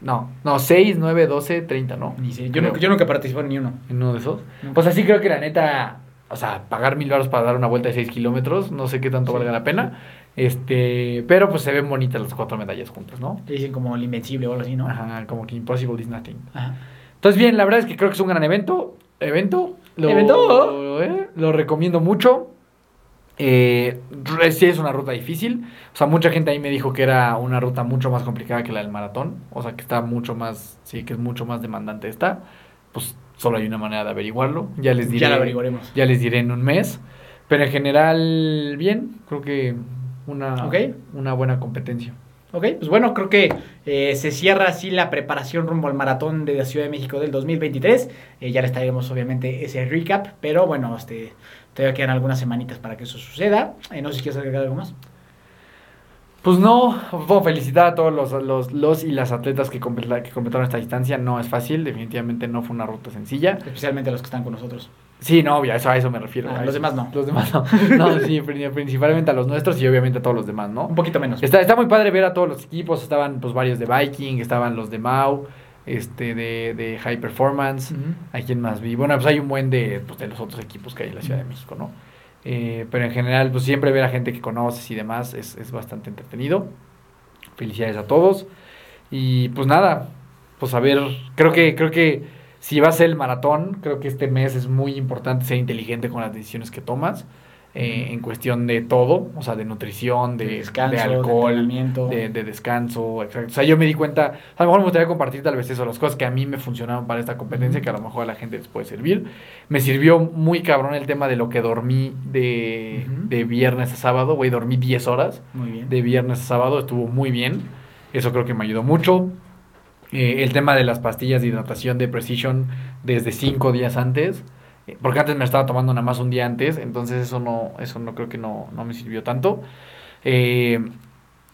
No, no, 6, 9, 12, 30, ¿no? Ni sé, yo, nunca, yo nunca participé en ni uno. En uno de esos. No. Pues así creo que la neta... O sea, pagar mil baros para dar una vuelta de 6 kilómetros, no sé qué tanto Sí. valga la pena. Este, pero pues se ven bonitas las cuatro medallas juntas, ¿no? Le dicen como el invencible o algo así, ¿no? Ajá, como que impossible is nothing. Ajá. Entonces, bien, la verdad es que creo que es un gran evento. Evento. Lo, ¿Evento? eh, lo recomiendo mucho. Eh, sí es una ruta difícil. O sea, mucha gente ahí me dijo que era una ruta mucho más complicada que la del maratón. O sea, que está mucho más, sí, que es mucho más demandante esta. Pues solo hay una manera de averiguarlo. Ya les diré. Ya lo averiguaremos. Ya les diré en un mes. Pero en general, bien. Creo que una, Ok. una buena competencia. Ok, pues bueno, creo que eh, se cierra así la preparación rumbo al maratón de la Ciudad de México del 2023. Eh, ya les traeremos obviamente ese recap, pero bueno, este, todavía quedan algunas semanitas para que eso suceda. Eh, no sé si quieres agregar algo más. Pues no, puedo felicitar a todos los, los, los y las atletas que, que completaron esta distancia. No es fácil, definitivamente no fue una ruta sencilla. Especialmente los que están con nosotros. Sí, no, obvio, a eso, a eso me refiero. Ah, los demás no. Los demás no. No, sí, pri- principalmente a los nuestros y obviamente a todos los demás, ¿no? Un poquito menos. Está, está muy padre ver a todos los equipos. Estaban pues varios de Viking, estaban los de Mau. este, de, de High Performance. ¿A quién más vi? Bueno, pues hay un buen de, pues, de los otros equipos que hay en la Ciudad de México, ¿no? Eh, pero en general, pues siempre ver a gente que conoces y demás es, es bastante entretenido. Felicidades a todos. Y pues nada, pues a ver, creo que, creo que si vas a ser el maratón, creo que este mes es muy importante ser inteligente con las decisiones que tomas. Eh, en cuestión de todo, o sea, de nutrición, de, descanso, de alcohol, de, de, descanso, exacto. O sea, yo me di cuenta, a lo mejor me gustaría compartir tal vez eso, las cosas que a mí me funcionaron para esta competencia, que a lo mejor a la gente les puede servir. Me sirvió muy cabrón el tema de lo que dormí de, de viernes a sábado, güey, dormí 10 horas. Muy bien. De viernes a sábado, estuvo muy bien. Eso creo que me ayudó mucho. Eh, el tema de las pastillas de hidratación de Precision desde 5 días antes porque antes me estaba tomando nada más un día antes, entonces eso no, eso no creo que no, no me sirvió tanto. Eh,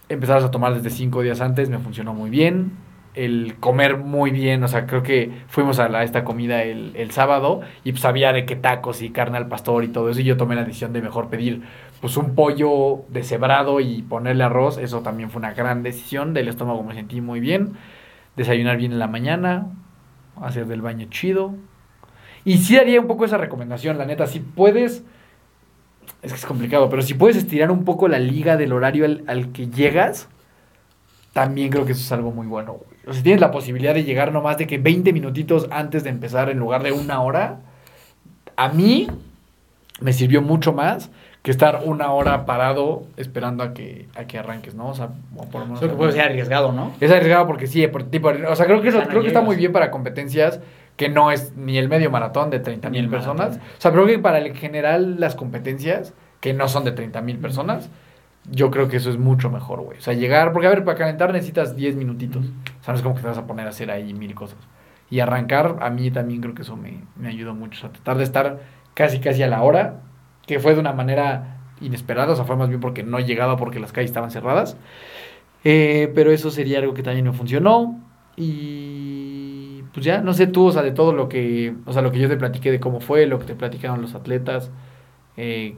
a tomar desde cinco días antes me funcionó muy bien. El comer muy bien, o sea, creo que fuimos a, esta comida el, el, sábado y pues había de que tacos y carne al pastor y todo eso y yo tomé la decisión de mejor pedir pues un pollo deshebrado y ponerle arroz, eso también fue una gran decisión, del estómago me sentí muy bien, desayunar bien en la mañana, hacer del baño chido, y sí haría un poco esa recomendación, la neta. Si puedes. Es que es complicado, pero si puedes estirar un poco la liga del horario al, que llegas, también creo que eso es algo muy bueno. O sea, tienes la posibilidad de llegar no más de que 20 minutitos antes de empezar en lugar de una hora, a mí me sirvió mucho más que estar una hora parado esperando a que, a que arranques, ¿no? O sea, por lo menos. Eso que puede ser arriesgado, ¿no? Es arriesgado porque sí, por, tipo, o sea, creo que, eso, creo que está muy bien para competencias que no es ni el medio maratón de 30 mil personas. O sea, creo que para el general las competencias, que no son de 30 mil personas, yo creo que eso es mucho mejor, güey. O sea, llegar, porque a ver, para calentar necesitas 10 minutitos. O sea, no es como que te vas a poner a hacer ahí mil cosas. Y arrancar, a mí también creo que eso me, me ayudó mucho. O sea, tratar de estar casi, casi a la hora, que fue de una manera inesperada, o sea, fue más bien porque no llegaba porque las calles estaban cerradas. Eh, pero eso sería algo que también me funcionó. Y pues ya, no sé tú, o sea, de todo lo que, o sea, lo que yo te platiqué de cómo fue, lo que te platicaron los atletas, eh,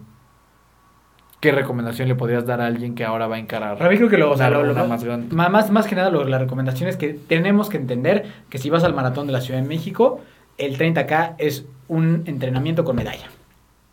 ¿qué recomendación le podrías dar a alguien que ahora va a encarar? Para mí creo que lo, o sea, lo, más, grande. Más, más que nada, la recomendación es que tenemos que entender que si vas al maratón de la Ciudad de México, el 30K es un entrenamiento con medalla,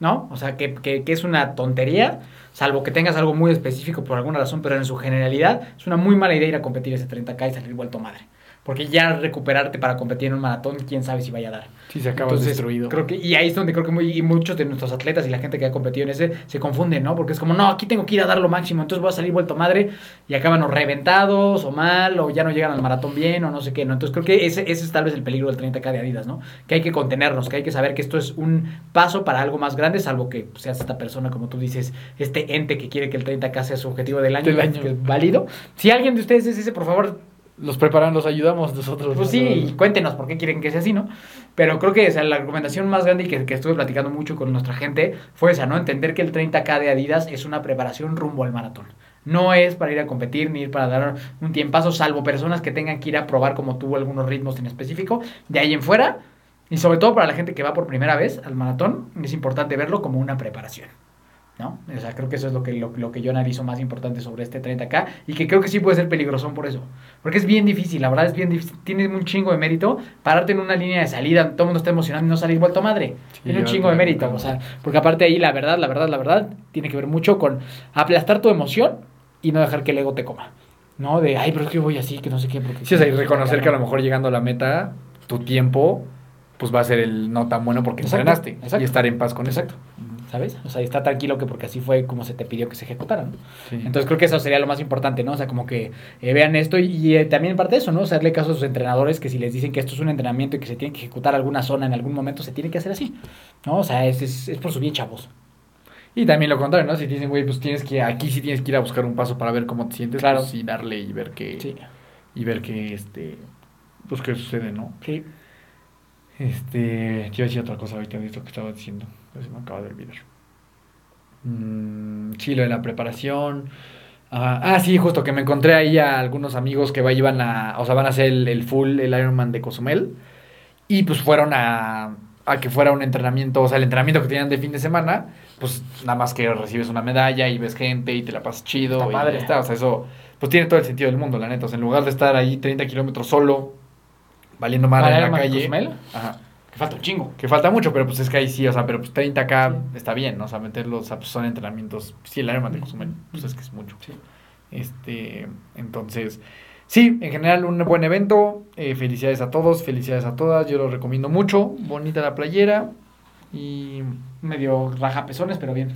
¿no? O sea, que, que, que es una tontería salvo que tengas algo muy específico por alguna razón, pero en su generalidad es una muy mala idea ir a competir ese 30K y salir vuelto madre. Porque ya recuperarte para competir en un maratón, quién sabe si vaya a dar. Sí, se acaba destruido. Creo que, y ahí es donde creo que muy, muchos de nuestros atletas y la gente que ha competido en ese se confunden, ¿no? Porque es como, no, aquí tengo que ir a dar lo máximo, entonces voy a salir vuelto madre y acaban o reventados o mal o ya no llegan al maratón bien o no sé qué, ¿no? Entonces creo que ese, ese es tal vez el peligro del 30K de Adidas, ¿no? Que hay que contenernos, que hay que saber que esto es un paso para algo más grande, salvo que seas esta persona, como tú dices, este ente que quiere que el 30K sea su objetivo del año, del año. válido. Si alguien de ustedes es ese, por favor, los preparan, los ayudamos nosotros. Pues sí, cuéntenos por qué quieren que sea así, ¿no? Pero creo que la recomendación más grande y que, que, estuve platicando mucho con nuestra gente fue esa, ¿no? Entender que el 30K de Adidas es una preparación rumbo al maratón. No es para ir a competir ni ir para dar un tiempazo, salvo personas que tengan que ir a probar como tuvo algunos ritmos en específico. De ahí en fuera, y sobre todo para la gente que va por primera vez al maratón, es importante verlo como una preparación. ¿No? O sea, creo que eso es lo que, lo, que yo analizo más importante sobre este 30K y que creo que sí puede ser peligroso por eso. Porque es bien difícil, la verdad es bien difícil. Tiene un chingo de mérito pararte en una línea de salida, todo el mundo está emocionado y no salir vuelto madre. tiene un chingo de mérito, o sea, porque aparte ahí la verdad, la verdad, la verdad, tiene que ver mucho con aplastar tu emoción y no dejar que el ego te coma. ¿No? De, ay, pero es que voy así, que no sé qué. Porque sí, o sea, y reconocer que a lo mejor llegando a la meta, tu tiempo, pues va a ser el no tan bueno porque entrenaste. Y estar en paz con eso. ¿Sabes? O sea, está tranquilo que porque así fue como se te pidió que se ejecutara, ¿no? Entonces creo que eso sería lo más importante, ¿no? O sea, como que eh, vean esto y, eh, también parte de eso, ¿no? O sea, hacerle caso a sus entrenadores que si les dicen que esto es un entrenamiento y que se tiene que ejecutar alguna zona en algún momento, se tiene que hacer así, ¿no? O sea, es, es, por su bien, chavos. Y también lo contrario, ¿no? Si dicen, güey, pues tienes que, aquí sí tienes que ir a buscar un paso para ver cómo te sientes, claro. Pues, y darle y ver qué, sí. y ver qué, este, pues qué sucede, ¿no? Sí. Este, quiero decir otra cosa ahorita de esto que estaba diciendo, se me acaba de olvidar. Mm, sí, lo de la preparación. ah, sí, justo que me encontré ahí a algunos amigos que iban a, o sea, van a hacer el, full, el Ironman de Cozumel. Y pues fueron a, a que fuera un entrenamiento, o sea, el entrenamiento que tenían de fin de semana, pues nada más que recibes una medalla y ves gente y te la pasas chido. Está y padre. está, o sea, eso pues tiene todo el sentido del mundo, la neta. O sea, en lugar de estar ahí 30 kilómetros solo, valiendo mal ¿Para en la calle. Cozumel? Ajá. Falta un chingo. Que falta mucho, pero pues es que ahí sí, o sea, pero pues 30k está bien, ¿no? O sea, meterlos, o sea, pues son entrenamientos. Sí, el Ironman de Cozumel, pues es que es mucho. Sí. Este, entonces, sí, en general un buen evento. eh, felicidades a todos, felicidades a todas. Yo lo recomiendo mucho. Bonita la playera. Y Medio raja pezones, pero bien.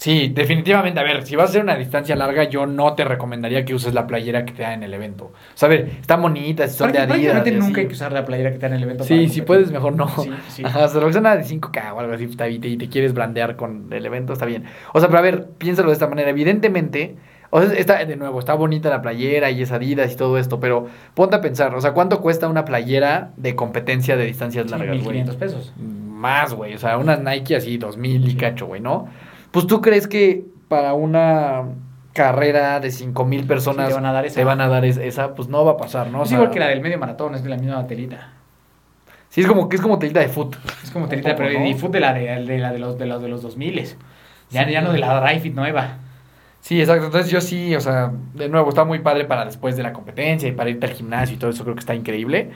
Sí, definitivamente, a ver, si vas a hacer una distancia larga, yo no te recomendaría que uses la playera que te da en el evento. O sea, a ver, están bonitas, son de Adidas. Prácticamente y así. nunca hay que usar la playera que te dan en el evento. Sí, si puedes, mejor no. Sí, sí. Ajá, o sea, lo que una de 5K o algo así, está bien, y te quieres blandear con el evento, está bien. O sea, pero a ver, piénsalo de esta manera. Evidentemente, o sea, está, de nuevo, está bonita la playera y es Adidas y todo esto, pero ponte a pensar, o sea, ¿cuánto cuesta una playera de competencia de distancias Sí, largas, güey? 1500 pesos. Más, güey. O sea, unas Nike así, 2000 y cacho, güey, ¿no? Pues tú crees que para una carrera de 5000 personas Sí, te van a dar esa. van a dar es- esa, pues no va a pasar, ¿no? O es sea, igual que la del medio maratón, es de la misma telita. Sí, es como que es como telita de foot. Es como telita, poco, pero ¿no? y fut de la de, de la de los de los de los 2000 ya, Sí. ya no de la Dry Fit nueva. Sí, exacto. Entonces yo sí, o sea, de nuevo, está muy padre para después de la competencia y para irte al gimnasio y todo eso, creo que está increíble.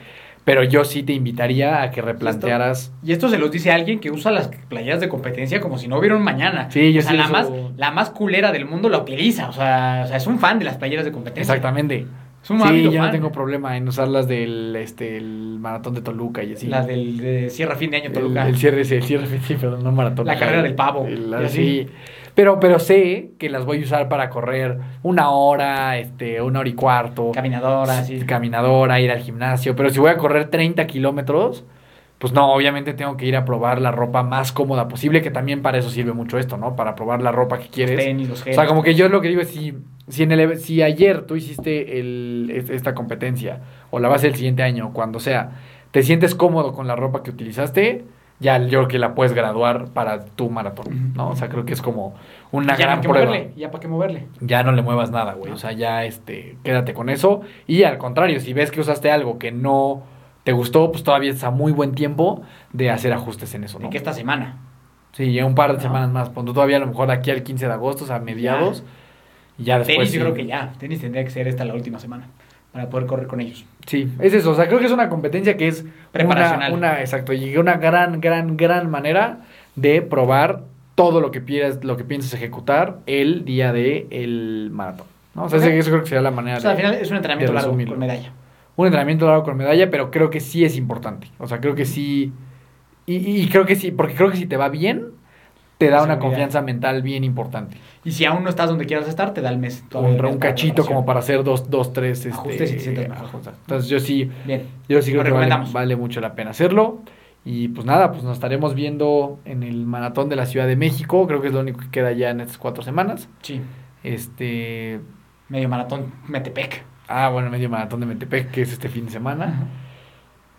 Pero yo sí te invitaría a que replantearas. Y esto se los dice alguien que usa las playeras de competencia como si no hubiera un mañana. Sí, yo o sea, sí la más la más culera del mundo la utiliza, o sea, o sea, es un fan de las playeras de competencia. Exactamente. Es un Sí, yo no tengo problema en usarlas del este, el maratón de Toluca y así. La del de cierra fin de año Toluca. El, el cierre, el cierre, sí, perdón, no maratón. La carrera el- del pavo, el- y así. sí. Pero, pero sé que las voy a usar para correr una hora, este, una hora y cuarto. Caminadora, sí. Caminadora, ir al gimnasio. Pero si voy a correr 30 kilómetros, pues no, obviamente tengo que ir a probar la ropa más cómoda posible, que también para eso sirve mucho esto, ¿no? Para probar la ropa que Los quieres. tenis, los O geles. sea, como que yo lo que digo es si, si, en el, si ayer tú hiciste el, es- esta competencia o la vas a hacer el siguiente año, cuando sea, te sientes cómodo con la ropa que utilizaste, ya yo creo que la puedes graduar para tu maratón, ¿no? O sea, creo que es como una ya gran qué prueba. moverle, ya para qué moverle. Ya no le muevas nada, güey. O sea, ya este, quédate con eso. Y al contrario, si ves que usaste algo que no te gustó, pues todavía está muy buen tiempo de hacer ajustes en eso, ¿no? De que esta semana. Sí, ya un par de No. semanas más. Tú todavía a lo mejor aquí al 15 de agosto, o sea, mediados. Y ya después. Tenis yo creo que ya. Tenis tendría que ser esta la última semana para poder correr con ellos. Sí, es eso. O sea, creo que es una competencia que es Preparacional. Una, una, exacto, y una gran, gran, gran manera de probar todo lo que piensas, lo que piensas ejecutar el día de el maratón. ¿no? O sea, Ok. ese- eso creo que sería la manera O sea, al de, final es un entrenamiento largo con medalla. un entrenamiento largo con medalla, pero creo que sí es importante. O sea, creo que sí. Y, y creo que sí, porque creo que si te va bien, te da una confianza mental bien importante. Y si aún no estás donde quieras estar, te da el mes. Un, un cachito como para hacer dos, dos tres este, Ajustes y te. Entonces yo sí, Bien. yo sí creo que vale, vale mucho la pena hacerlo. Y pues nada, pues nos estaremos viendo en el maratón de la Ciudad de México. Creo que es lo único que queda ya en estas cuatro semanas. Sí. Este. Medio maratón Metepec. Ah, bueno, medio maratón de Metepec, que es este fin de semana.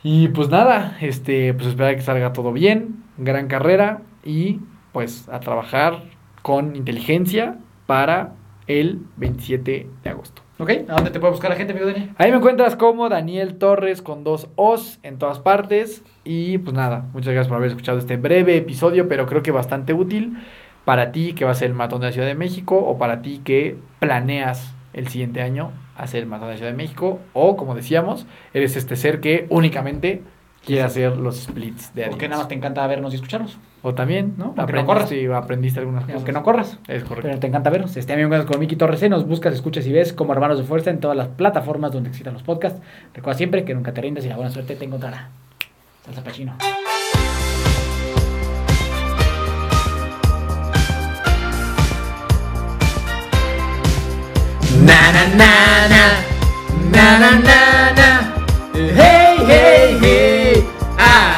Y pues nada, este, pues esperar que salga todo bien, gran carrera y pues a trabajar con inteligencia para el 27 de agosto. ¿Ok? ¿A dónde te puede buscar la gente, amigo Dani? Ahí me encuentras como Daniel Torres con dos O's en todas partes. Y pues nada, muchas gracias por haber escuchado este breve episodio, pero creo que bastante útil para ti que va a ser el matón de la Ciudad de México o para ti que planeas el siguiente año hacer el matón de la Ciudad de México o como decíamos, eres este ser que únicamente quiere hacer los splits de Porque Adidas. nada más te encanta vernos y escucharnos. O también, ¿No? Aunque no corras. Aprendiste, aprendiste algunas cosas. Aunque no corras. Es correcto. Pero te encanta vernos. Este amigo con Miki Torres. Nos buscas, escuchas y ves como hermanos de fuerza en todas las plataformas donde existan los podcasts. Recuerda siempre que nunca te rindas y la buena suerte te encontrará. Salsa Pachino. Na na na na na na na na hey